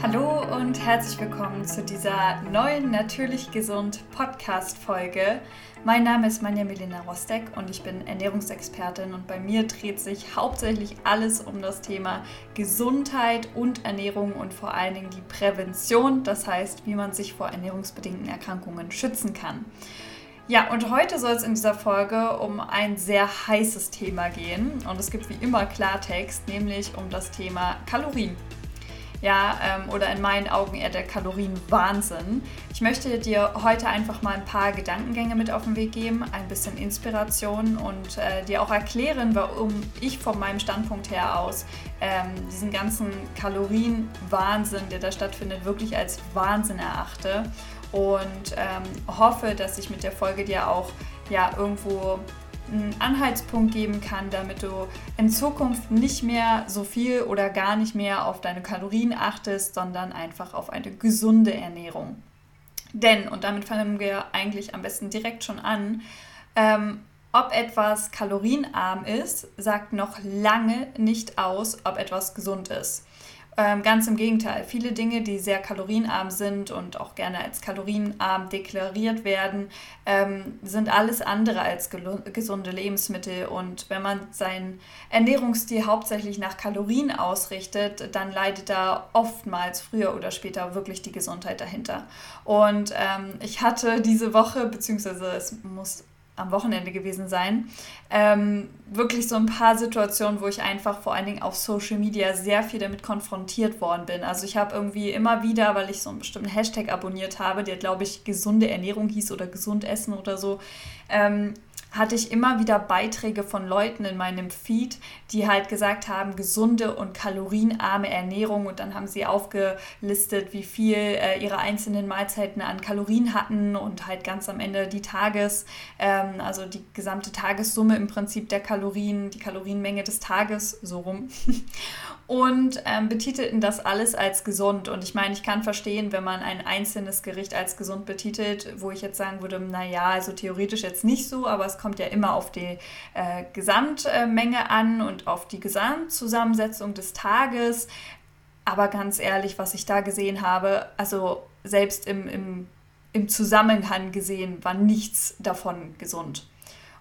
Hallo und herzlich willkommen zu dieser neuen Natürlich Gesund Podcast-Folge. Mein Name ist Manja Melina Rostek und ich bin Ernährungsexpertin und bei mir dreht sich hauptsächlich alles um das Thema Gesundheit und Ernährung und vor allen Dingen die Prävention, das heißt, wie man sich vor ernährungsbedingten Erkrankungen schützen kann. Ja, und heute soll es in dieser Folge um ein sehr heißes Thema gehen und es gibt wie immer Klartext, nämlich um das Thema Kalorien ja, ähm, oder in meinen Augen eher der Kalorienwahnsinn. Ich möchte dir heute einfach mal ein paar Gedankengänge mit auf den Weg geben, ein bisschen Inspiration und äh, dir auch erklären, warum ich von meinem Standpunkt her aus ähm, diesen ganzen Kalorienwahnsinn, der da stattfindet, wirklich als Wahnsinn erachte und ähm, hoffe, dass ich mit der Folge dir auch ja irgendwo einen Anhaltspunkt geben kann, damit du in Zukunft nicht mehr so viel oder gar nicht mehr auf deine Kalorien achtest, sondern einfach auf eine gesunde Ernährung. Denn, und damit fangen wir eigentlich am besten direkt schon an, ähm, ob etwas kalorienarm ist, sagt noch lange nicht aus, ob etwas gesund ist. Ähm, ganz im Gegenteil, viele Dinge, die sehr kalorienarm sind und auch gerne als kalorienarm deklariert werden, ähm, sind alles andere als gesunde Lebensmittel. Und wenn man seinen Ernährungsstil hauptsächlich nach Kalorien ausrichtet, dann leidet da oftmals früher oder später wirklich die Gesundheit dahinter. Und ähm, ich hatte diese Woche, beziehungsweise es muss am Wochenende gewesen sein. Ähm, wirklich so ein paar Situationen, wo ich einfach vor allen Dingen auf Social Media sehr viel damit konfrontiert worden bin. Also ich habe irgendwie immer wieder, weil ich so einen bestimmten Hashtag abonniert habe, der glaube ich gesunde Ernährung hieß oder gesund essen oder so, ähm, hatte ich immer wieder Beiträge von Leuten in meinem Feed, die halt gesagt haben, gesunde und kalorienarme Ernährung und dann haben sie aufgelistet, wie viel äh, ihre einzelnen Mahlzeiten an Kalorien hatten und halt ganz am Ende die Tages, ähm, also die gesamte Tagessumme im Prinzip der Kalorien, die Kalorienmenge des Tages, so rum. und ähm, betitelten das alles als gesund. Und ich meine, ich kann verstehen, wenn man ein einzelnes Gericht als gesund betitelt, wo ich jetzt sagen würde, naja, also theoretisch jetzt nicht so, aber es kommt ja immer auf die äh, Gesamtmenge an und auf die Gesamtzusammensetzung des Tages. Aber ganz ehrlich, was ich da gesehen habe, also selbst im, im, im Zusammenhang gesehen, war nichts davon gesund.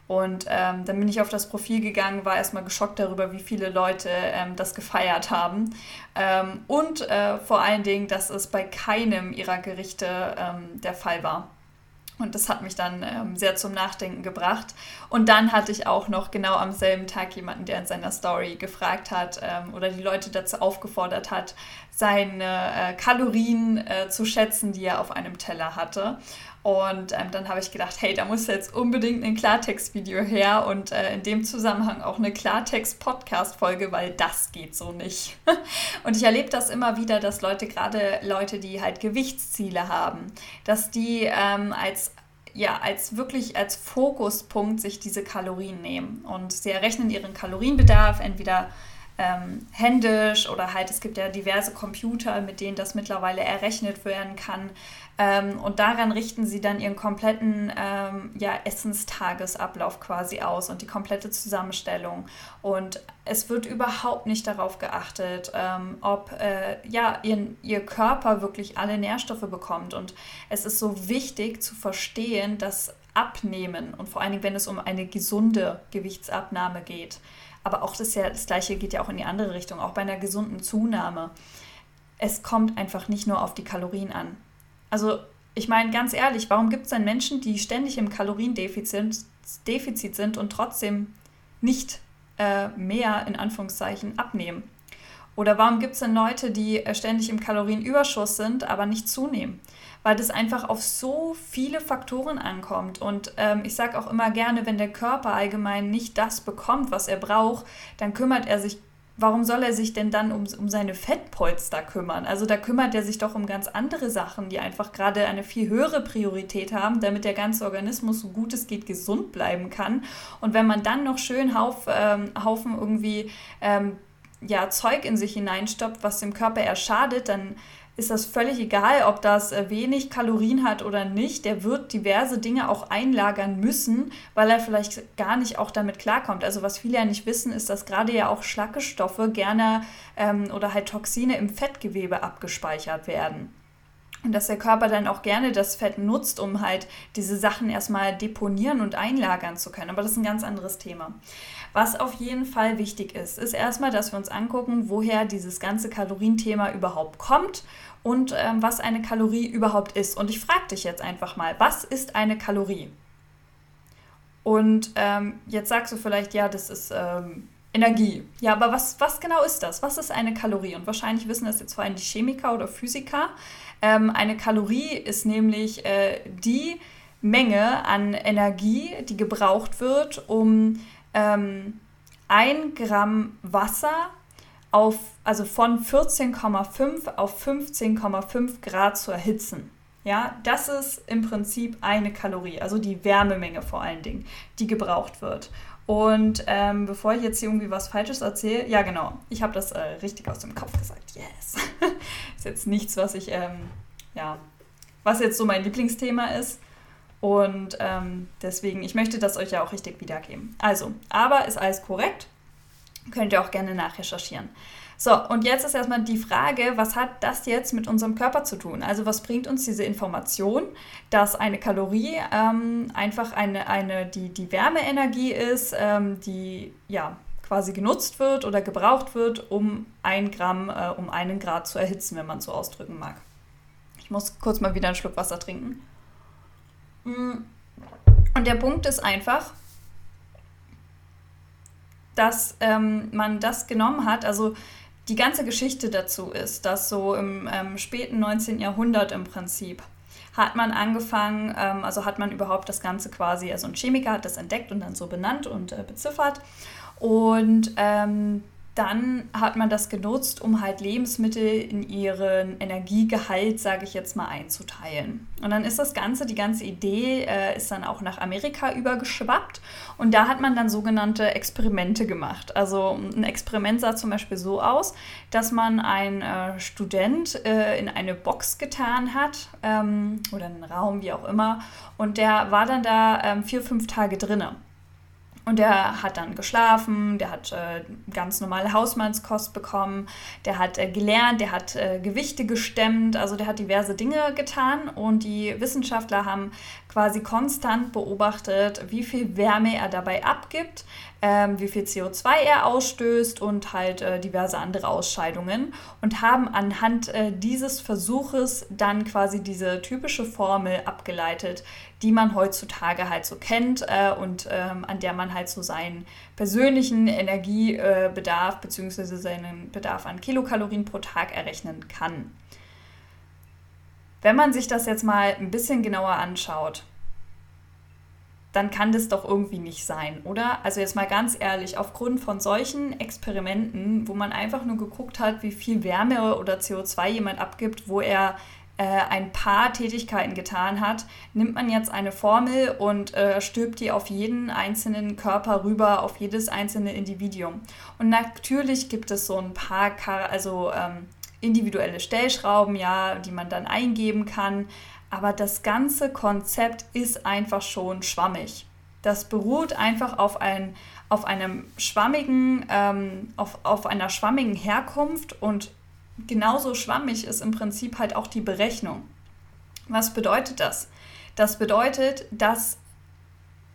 Und ähm, dann bin ich auf das Profil gegangen, war erstmal geschockt darüber, wie viele Leute ähm, das gefeiert haben. Ähm, und äh, vor allen Dingen, dass es bei keinem ihrer Gerichte ähm, der Fall war. Und das hat mich dann ähm, sehr zum Nachdenken gebracht. Und dann hatte ich auch noch genau am selben Tag jemanden, der in seiner Story gefragt hat ähm, oder die Leute dazu aufgefordert hat, seine äh, Kalorien äh, zu schätzen, die er auf einem Teller hatte. Und ähm, dann habe ich gedacht, hey, da muss jetzt unbedingt ein Klartext-Video her und äh, in dem Zusammenhang auch eine Klartext-Podcast-Folge, weil das geht so nicht. und ich erlebe das immer wieder, dass Leute, gerade Leute, die halt Gewichtsziele haben, dass die ähm, als ja, als wirklich als Fokuspunkt sich diese Kalorien nehmen. Und sie errechnen ihren Kalorienbedarf entweder ähm, händisch oder halt es gibt ja diverse Computer, mit denen das mittlerweile errechnet werden kann. Ähm, und daran richten sie dann ihren kompletten ähm, ja, Essenstagesablauf quasi aus und die komplette Zusammenstellung. Und es wird überhaupt nicht darauf geachtet, ähm, ob äh, ja, ihr, ihr Körper wirklich alle Nährstoffe bekommt. Und es ist so wichtig zu verstehen, dass Abnehmen und vor allen Dingen, wenn es um eine gesunde Gewichtsabnahme geht, aber auch das, ja, das Gleiche geht ja auch in die andere Richtung, auch bei einer gesunden Zunahme. Es kommt einfach nicht nur auf die Kalorien an. Also ich meine ganz ehrlich, warum gibt es denn Menschen, die ständig im Kaloriendefizit Defizit sind und trotzdem nicht äh, mehr in Anführungszeichen abnehmen? Oder warum gibt es denn Leute, die äh, ständig im Kalorienüberschuss sind, aber nicht zunehmen? Weil das einfach auf so viele Faktoren ankommt. Und ähm, ich sage auch immer gerne, wenn der Körper allgemein nicht das bekommt, was er braucht, dann kümmert er sich warum soll er sich denn dann um, um seine Fettpolster kümmern? Also da kümmert er sich doch um ganz andere Sachen, die einfach gerade eine viel höhere Priorität haben, damit der ganze Organismus so gut es geht gesund bleiben kann. Und wenn man dann noch schön Hauf, ähm, Haufen irgendwie ähm, ja, Zeug in sich hineinstoppt, was dem Körper eher schadet, dann ist das völlig egal, ob das äh, wenig Kalorien hat oder nicht. Der wird diverse Dinge auch einlagern müssen, weil er vielleicht gar nicht auch damit klarkommt. Also was viele ja nicht wissen, ist, dass gerade ja auch Schlackestoffe gerne ähm, oder halt Toxine im Fettgewebe abgespeichert werden. Und dass der Körper dann auch gerne das Fett nutzt, um halt diese Sachen erstmal deponieren und einlagern zu können. Aber das ist ein ganz anderes Thema. Was auf jeden Fall wichtig ist, ist erstmal, dass wir uns angucken, woher dieses ganze Kalorienthema überhaupt kommt und ähm, was eine Kalorie überhaupt ist. Und ich frage dich jetzt einfach mal, was ist eine Kalorie? Und ähm, jetzt sagst du vielleicht, ja, das ist ähm, Energie. Ja, aber was, was genau ist das? Was ist eine Kalorie? Und wahrscheinlich wissen das jetzt vor allem die Chemiker oder Physiker. Ähm, eine Kalorie ist nämlich äh, die Menge an Energie, die gebraucht wird, um ähm, ein Gramm Wasser auf, also von 14,5 auf 15,5 Grad zu erhitzen. Ja, das ist im Prinzip eine Kalorie, also die Wärmemenge vor allen Dingen, die gebraucht wird. Und ähm, bevor ich jetzt hier irgendwie was Falsches erzähle, ja genau, ich habe das äh, richtig aus dem Kopf gesagt. Yes. ist jetzt nichts, was ich, ähm, ja, was jetzt so mein Lieblingsthema ist. Und ähm, deswegen, ich möchte das euch ja auch richtig wiedergeben. Also, aber ist alles korrekt. Könnt ihr auch gerne nachrecherchieren. So, und jetzt ist erstmal die Frage, was hat das jetzt mit unserem Körper zu tun? Also was bringt uns diese Information, dass eine Kalorie ähm, einfach eine, eine, die, die Wärmeenergie ist, ähm, die ja quasi genutzt wird oder gebraucht wird, um ein Gramm, äh, um einen Grad zu erhitzen, wenn man so ausdrücken mag. Ich muss kurz mal wieder einen Schluck Wasser trinken. Mm. Und der Punkt ist einfach, dass ähm, man das genommen hat. Also die ganze Geschichte dazu ist, dass so im ähm, späten 19. Jahrhundert im Prinzip hat man angefangen, ähm, also hat man überhaupt das Ganze quasi, also ein Chemiker hat das entdeckt und dann so benannt und äh, beziffert. Und ähm, dann hat man das genutzt, um halt Lebensmittel in ihren Energiegehalt, sage ich jetzt mal, einzuteilen. Und dann ist das Ganze, die ganze Idee äh, ist dann auch nach Amerika übergeschwappt und da hat man dann sogenannte Experimente gemacht. Also ein Experiment sah zum Beispiel so aus, dass man einen äh, Student äh, in eine Box getan hat ähm, oder einen Raum, wie auch immer, und der war dann da ähm, vier, fünf Tage drinnen. Und der hat dann geschlafen, der hat äh, ganz normale Hausmannskost bekommen, der hat äh, gelernt, der hat äh, Gewichte gestemmt, also der hat diverse Dinge getan und die Wissenschaftler haben quasi konstant beobachtet, wie viel Wärme er dabei abgibt, ähm, wie viel CO2 er ausstößt und halt äh, diverse andere Ausscheidungen und haben anhand äh, dieses Versuches dann quasi diese typische Formel abgeleitet, die man heutzutage halt so kennt äh, und ähm, an der man halt so seinen persönlichen Energiebedarf bzw. seinen Bedarf an Kilokalorien pro Tag errechnen kann. Wenn man sich das jetzt mal ein bisschen genauer anschaut, dann kann das doch irgendwie nicht sein, oder? Also jetzt mal ganz ehrlich, aufgrund von solchen Experimenten, wo man einfach nur geguckt hat, wie viel Wärme oder CO2 jemand abgibt, wo er äh, ein paar Tätigkeiten getan hat, nimmt man jetzt eine Formel und äh, stülpt die auf jeden einzelnen Körper rüber, auf jedes einzelne Individuum. Und natürlich gibt es so ein paar, also ähm, individuelle Stellschrauben, ja, die man dann eingeben kann. Aber das ganze Konzept ist einfach schon schwammig. Das beruht einfach auf, ein, auf einem schwammigen, ähm, auf, auf einer schwammigen Herkunft und genauso schwammig ist im Prinzip halt auch die Berechnung. Was bedeutet das? Das bedeutet, dass,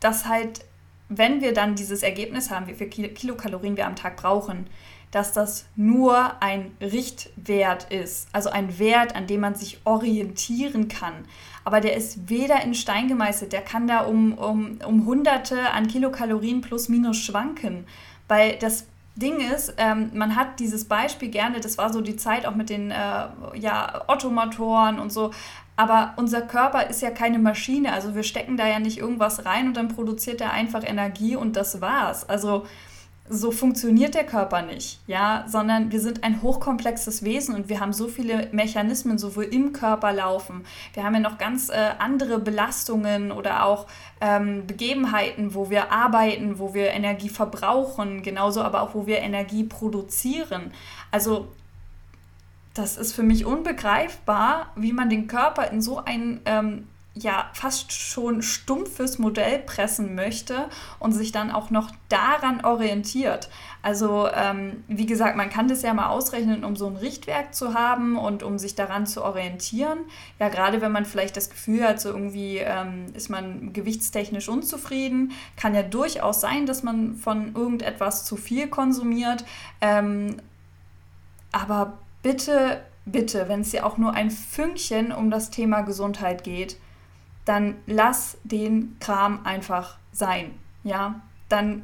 dass halt, wenn wir dann dieses Ergebnis haben, wie viele Kilokalorien wir am Tag brauchen, dass das nur ein Richtwert ist, also ein Wert, an dem man sich orientieren kann. Aber der ist weder in Stein gemeißelt, der kann da um, um, um Hunderte an Kilokalorien plus minus schwanken, weil das Ding ist, ähm, man hat dieses Beispiel gerne, das war so die Zeit auch mit den äh, ja, Ottomotoren und so, aber unser Körper ist ja keine Maschine, also wir stecken da ja nicht irgendwas rein und dann produziert er einfach Energie und das war's. Also so funktioniert der Körper nicht, ja, sondern wir sind ein hochkomplexes Wesen und wir haben so viele Mechanismen sowohl im Körper laufen. Wir haben ja noch ganz äh, andere Belastungen oder auch ähm, Begebenheiten, wo wir arbeiten, wo wir Energie verbrauchen, genauso aber auch, wo wir Energie produzieren. Also das ist für mich unbegreifbar, wie man den Körper in so ein ähm, ja fast schon stumpfes Modell pressen möchte und sich dann auch noch daran orientiert. Also ähm, wie gesagt, man kann das ja mal ausrechnen, um so ein Richtwerk zu haben und um sich daran zu orientieren. Ja, gerade wenn man vielleicht das Gefühl hat, so irgendwie ähm, ist man gewichtstechnisch unzufrieden, kann ja durchaus sein, dass man von irgendetwas zu viel konsumiert. Ähm, aber bitte, bitte, wenn es dir auch nur ein Fünkchen um das Thema Gesundheit geht, dann lass den Kram einfach sein. Ja, dann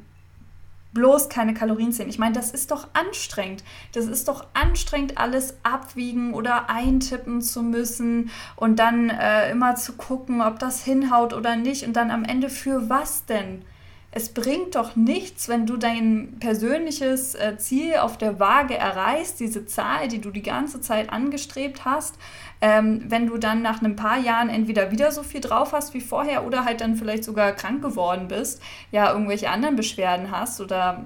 bloß keine Kalorien zählen. Ich meine, das ist doch anstrengend. Das ist doch anstrengend, alles abwiegen oder eintippen zu müssen und dann äh, immer zu gucken, ob das hinhaut oder nicht und dann am Ende für was denn? Es bringt doch nichts, wenn du dein persönliches äh, Ziel auf der Waage erreichst, diese Zahl, die du die ganze Zeit angestrebt hast, ähm, wenn du dann nach ein paar Jahren entweder wieder so viel drauf hast wie vorher oder halt dann vielleicht sogar krank geworden bist, ja, irgendwelche anderen Beschwerden hast oder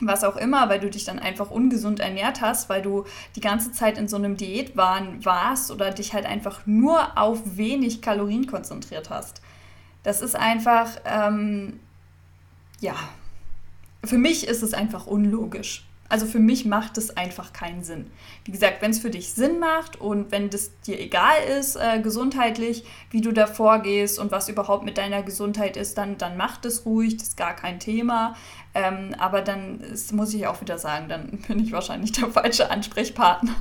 was auch immer, weil du dich dann einfach ungesund ernährt hast, weil du die ganze Zeit in so einem Diätwahn warst oder dich halt einfach nur auf wenig Kalorien konzentriert hast. Das ist einfach, ähm, ja, für mich ist es einfach unlogisch. Also für mich macht es einfach keinen Sinn. Wie gesagt, wenn es für dich Sinn macht und wenn das dir egal ist, äh, gesundheitlich, wie du da vorgehst und was überhaupt mit deiner Gesundheit ist, dann, dann mach das ruhig, das ist gar kein Thema. Ähm, aber dann ist, muss ich auch wieder sagen, dann bin ich wahrscheinlich der falsche Ansprechpartner.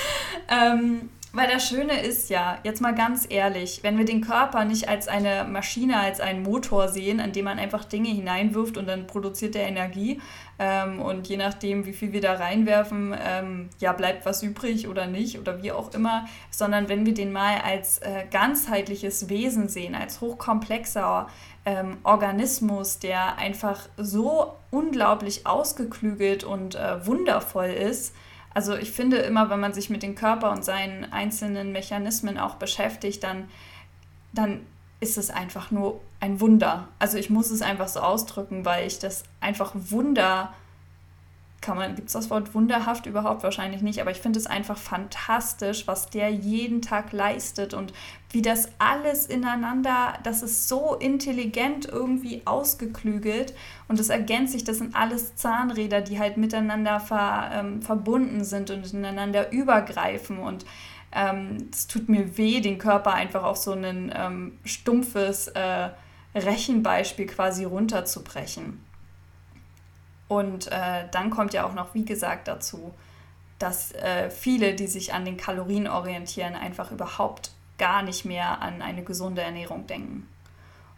ähm, weil das Schöne ist ja, jetzt mal ganz ehrlich, wenn wir den Körper nicht als eine Maschine, als einen Motor sehen, an dem man einfach Dinge hineinwirft und dann produziert der Energie ähm, und je nachdem, wie viel wir da reinwerfen, ähm, ja, bleibt was übrig oder nicht oder wie auch immer, sondern wenn wir den mal als äh, ganzheitliches Wesen sehen, als hochkomplexer ähm, Organismus, der einfach so unglaublich ausgeklügelt und äh, wundervoll ist, also ich finde immer, wenn man sich mit dem Körper und seinen einzelnen Mechanismen auch beschäftigt, dann, dann ist es einfach nur ein Wunder. Also ich muss es einfach so ausdrücken, weil ich das einfach Wunder kann man, gibt es das Wort wunderhaft überhaupt wahrscheinlich nicht, aber ich finde es einfach fantastisch, was der jeden Tag leistet und wie das alles ineinander, das ist so intelligent irgendwie ausgeklügelt und es ergänzt sich, das sind alles Zahnräder, die halt miteinander ver, ähm, verbunden sind und ineinander übergreifen und ähm, es tut mir weh, den Körper einfach auf so ein ähm, stumpfes äh, Rechenbeispiel quasi runterzubrechen. Und äh, dann kommt ja auch noch, wie gesagt, dazu, dass äh, viele, die sich an den Kalorien orientieren, einfach überhaupt gar nicht mehr an eine gesunde Ernährung denken.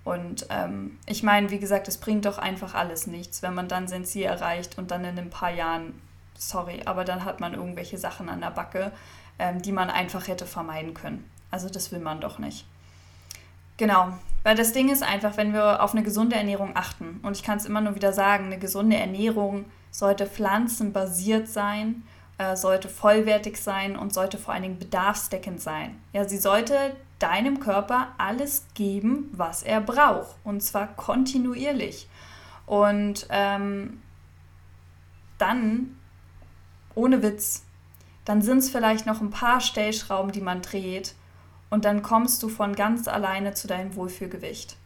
Und ähm, ich meine, wie gesagt, es bringt doch einfach alles nichts, wenn man dann sein Ziel erreicht und dann in ein paar Jahren, sorry, aber dann hat man irgendwelche Sachen an der Backe, ähm, die man einfach hätte vermeiden können. Also das will man doch nicht. Genau, weil das Ding ist einfach, wenn wir auf eine gesunde Ernährung achten, und ich kann es immer nur wieder sagen, eine gesunde Ernährung sollte pflanzenbasiert sein, äh, sollte vollwertig sein und sollte vor allen Dingen bedarfsdeckend sein. Ja, sie sollte deinem Körper alles geben, was er braucht, und zwar kontinuierlich. Und ähm, dann, ohne Witz, dann sind es vielleicht noch ein paar Stellschrauben, die man dreht, und dann kommst du von ganz alleine zu deinem Wohlfühlgewicht.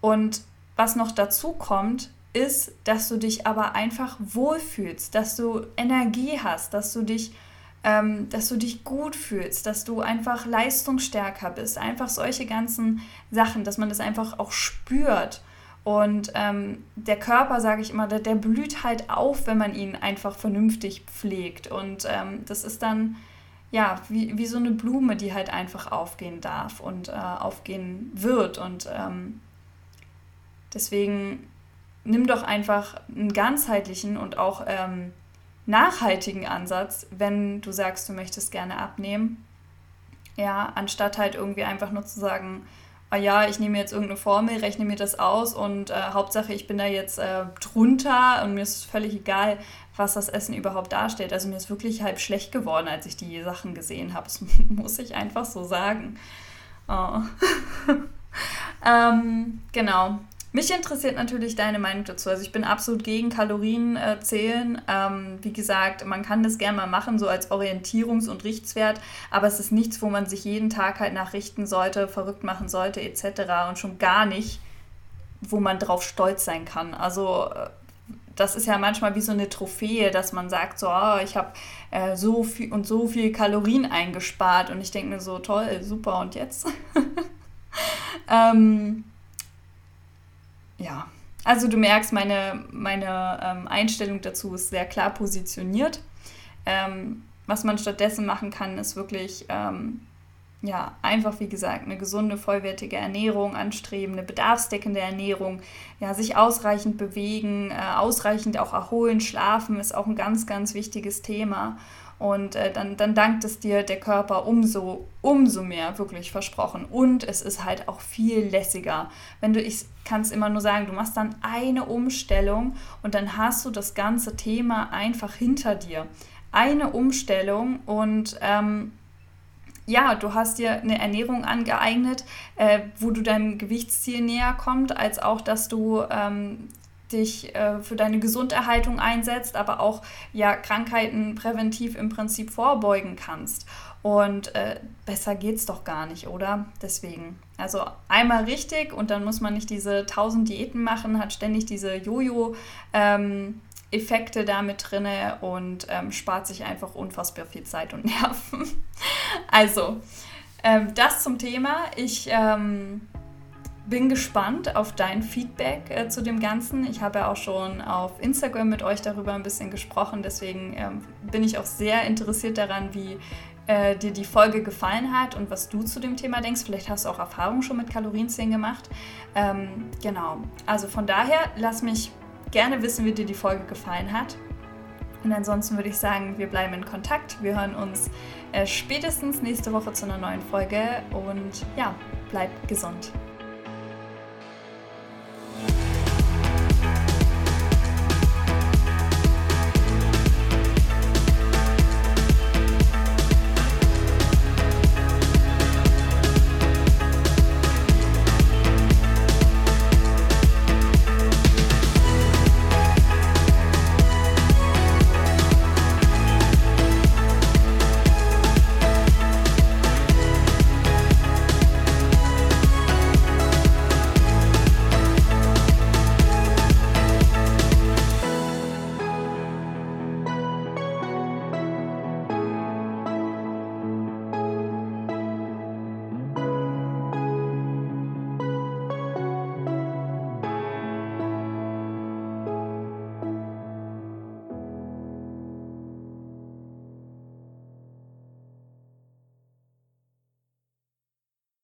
Und was noch dazu kommt, ist, dass du dich aber einfach wohlfühlst, dass du Energie hast, dass du dich, ähm, dass du dich gut fühlst, dass du einfach leistungsstärker bist, einfach solche ganzen Sachen, dass man das einfach auch spürt. Und ähm, der Körper, sage ich immer, der, der, blüht halt auf, wenn man ihn einfach vernünftig pflegt. Und ähm, das ist dann ja, wie, wie so eine Blume, die halt einfach aufgehen darf und äh, aufgehen wird. Und ähm, deswegen nimm doch einfach einen ganzheitlichen und auch ähm, nachhaltigen Ansatz, wenn du sagst, du möchtest gerne abnehmen. Ja, anstatt halt irgendwie einfach nur zu sagen, ah ja, ich nehme jetzt irgendeine Formel, rechne mir das aus und äh, Hauptsache ich bin da jetzt äh, drunter und mir ist völlig egal, was das Essen überhaupt darstellt. Also mir ist wirklich halb schlecht geworden, als ich die Sachen gesehen habe. Das muss ich einfach so sagen. Oh. ähm, genau. Mich interessiert natürlich deine Meinung dazu. Also ich bin absolut gegen Kalorien äh, zählen. Ähm, wie gesagt, man kann das gerne mal machen, so als Orientierungs- und Richtswert, aber es ist nichts, wo man sich jeden Tag halt nachrichten sollte, verrückt machen sollte, etc. Und schon gar nicht, wo man drauf stolz sein kann. Also äh, das ist ja manchmal wie so eine Trophäe, dass man sagt, so, oh, ich habe äh, so viel und so viel Kalorien eingespart und ich denke mir so, toll, super, und jetzt? ähm, ja, also du merkst, meine, meine ähm, Einstellung dazu ist sehr klar positioniert. Ähm, was man stattdessen machen kann, ist wirklich ähm, ja, einfach, wie gesagt, eine gesunde, vollwertige Ernährung anstreben, eine bedarfsdeckende Ernährung, ja, sich ausreichend bewegen, äh, ausreichend auch erholen, schlafen ist auch ein ganz, ganz wichtiges Thema. Und äh, dann, dann dankt es dir der Körper umso, umso mehr, wirklich versprochen. Und es ist halt auch viel lässiger. Wenn du, ich kann es immer nur sagen, du machst dann eine Umstellung und dann hast du das ganze Thema einfach hinter dir. Eine Umstellung und ähm, ja, du hast dir eine Ernährung angeeignet, äh, wo du deinem Gewichtsziel näher kommst, als auch, dass du ähm, dich äh, für deine Gesunderhaltung einsetzt, aber auch ja Krankheiten präventiv im Prinzip vorbeugen kannst. Und äh, besser geht's doch gar nicht, oder? Deswegen. Also einmal richtig und dann muss man nicht diese 1000 Diäten machen, hat ständig diese Jojo ähm, Effekte damit drin und ähm, spart sich einfach unfassbar viel Zeit und Nerven. also, ähm, das zum Thema. Ich ähm, bin gespannt auf dein Feedback äh, zu dem Ganzen. Ich habe ja auch schon auf Instagram mit euch darüber ein bisschen gesprochen, deswegen ähm, bin ich auch sehr interessiert daran, wie äh, dir die Folge gefallen hat und was du zu dem Thema denkst. Vielleicht hast du auch Erfahrungen schon mit Kalorienzählen gemacht. Ähm, genau, also von daher lass mich gerne wissen, wie dir die Folge gefallen hat. Und ansonsten würde ich sagen, wir bleiben in Kontakt. Wir hören uns äh, spätestens nächste Woche zu einer neuen Folge und ja, bleib gesund.